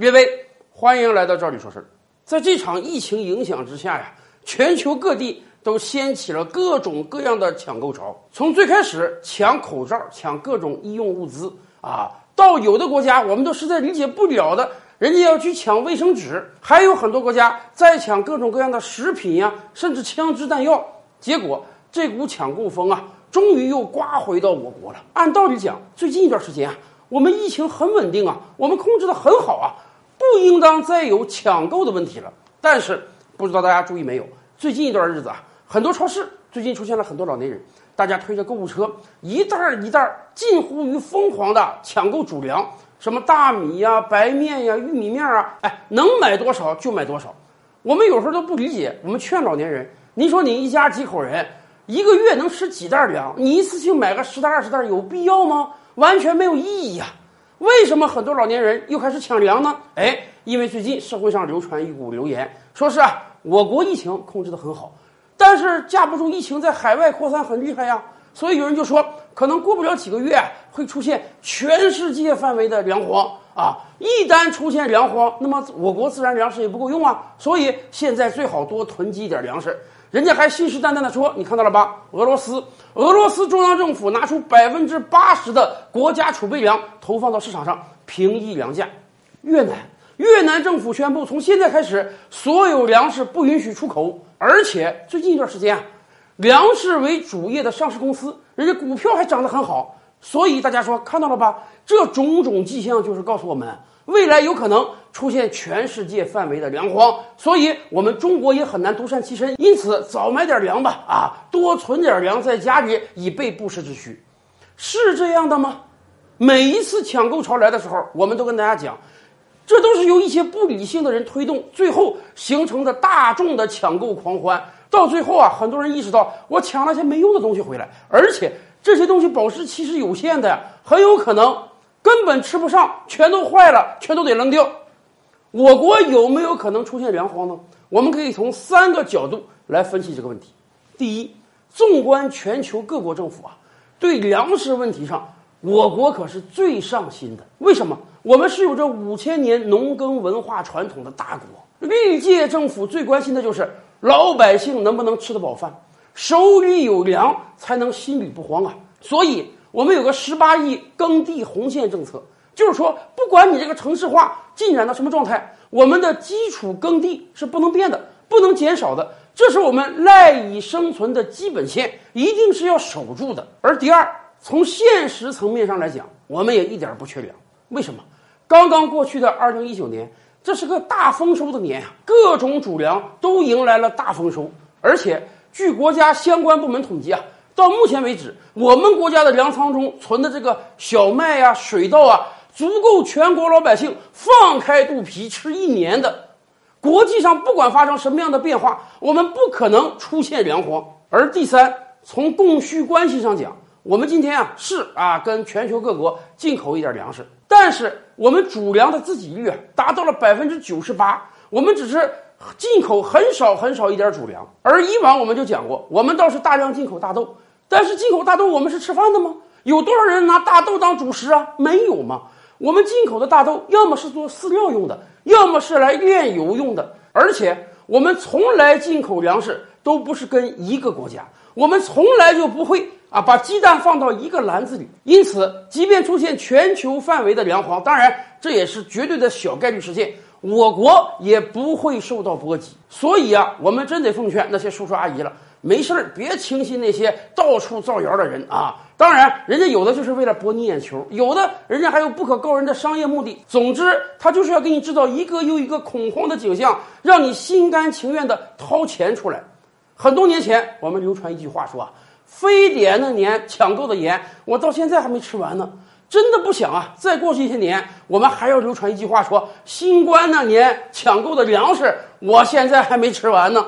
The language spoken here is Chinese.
列位，欢迎来到这里说事儿。在这场疫情影响之下呀，全球各地都掀起了各种各样的抢购潮。从最开始抢口罩、抢各种医用物资啊，到有的国家我们都实在理解不了的，人家要去抢卫生纸，还有很多国家在抢各种各样的食品呀，甚至枪支弹药。结果这股抢购风啊，终于又刮回到我国了。按道理讲，最近一段时间啊，我们疫情很稳定啊，我们控制的很好啊，不应当再有抢购的问题了。但是不知道大家注意没有，最近一段日子啊，很多超市最近出现了很多老年人，大家推着购物车，一袋儿一袋儿，近乎于疯狂的抢购主粮，什么大米呀、白面呀、玉米面啊，哎，能买多少就买多少。我们有时候都不理解，我们劝老年人，您说你一家几口人，一个月能吃几袋粮？你一次性买个十袋二十袋有必要吗？完全没有意义呀。为什么很多老年人又开始抢粮呢？哎，因为最近社会上流传一股流言，说是啊，我国疫情控制得很好，但是架不住疫情在海外扩散很厉害呀。所以有人就说，可能过不了几个月会出现全世界范围的粮荒啊！一旦出现粮荒，那么我国自然粮食也不够用啊。所以现在最好多囤积一点粮食。人家还信誓旦旦地说，你看到了吧？俄罗斯，俄罗斯中央政府拿出百分之八十的国家储备粮投放到市场上，平抑粮价。越南，越南政府宣布，从现在开始，所有粮食不允许出口，而且最近一段时间啊，粮食为主业的上市公司，人家股票还涨得很好。所以大家说看到了吧？这种种迹象就是告诉我们，未来有可能出现全世界范围的粮荒，所以我们中国也很难独善其身。因此，早买点粮吧，啊，多存点粮在家里，以备不时之需。是这样的吗？每一次抢购潮来的时候，我们都跟大家讲，这都是由一些不理性的人推动，最后形成的大众的抢购狂欢。到最后啊，很多人意识到，我抢了些没用的东西回来，而且这些东西保质期是有限的呀，很有可能根本吃不上，全都坏了，全都得扔掉。我国有没有可能出现粮荒呢？我们可以从三个角度来分析这个问题。第一，纵观全球各国政府啊，对粮食问题上，我国可是最上心的。为什么？我们是有着五千年农耕文化传统的大国，历届政府最关心的就是老百姓能不能吃得饱饭，手里有粮才能心里不慌啊。所以，我们有个十八亿耕地红线政策。就是说，不管你这个城市化进展到什么状态，我们的基础耕地是不能变的，不能减少的，这是我们赖以生存的基本线，一定是要守住的。而第二，从现实层面上来讲，我们也一点不缺粮。为什么？刚刚过去的二零一九年，这是个大丰收的年啊，各种主粮都迎来了大丰收。而且，据国家相关部门统计啊，到目前为止，我们国家的粮仓中存的这个小麦呀、水稻啊。足够全国老百姓放开肚皮吃一年的。国际上不管发生什么样的变化，我们不可能出现粮荒。而第三，从供需关系上讲，我们今天啊是啊跟全球各国进口一点粮食，但是我们主粮的自给率啊达到了百分之九十八，我们只是进口很少很少一点主粮。而以往我们就讲过，我们倒是大量进口大豆，但是进口大豆我们是吃饭的吗？有多少人拿大豆当主食啊？没有吗？我们进口的大豆，要么是做饲料用的，要么是来炼油用的。而且，我们从来进口粮食都不是跟一个国家，我们从来就不会啊把鸡蛋放到一个篮子里。因此，即便出现全球范围的粮荒，当然这也是绝对的小概率事件，我国也不会受到波及。所以啊，我们真得奉劝那些叔叔阿姨了。没事儿，别轻信那些到处造谣的人啊！当然，人家有的就是为了博你眼球，有的人家还有不可告人的商业目的。总之，他就是要给你制造一个又一个恐慌的景象，让你心甘情愿的掏钱出来。很多年前，我们流传一句话说啊：“非典那年抢购的盐，我到现在还没吃完呢。”真的不想啊！再过去一些年，我们还要流传一句话说：“新冠那年抢购的粮食，我现在还没吃完呢。”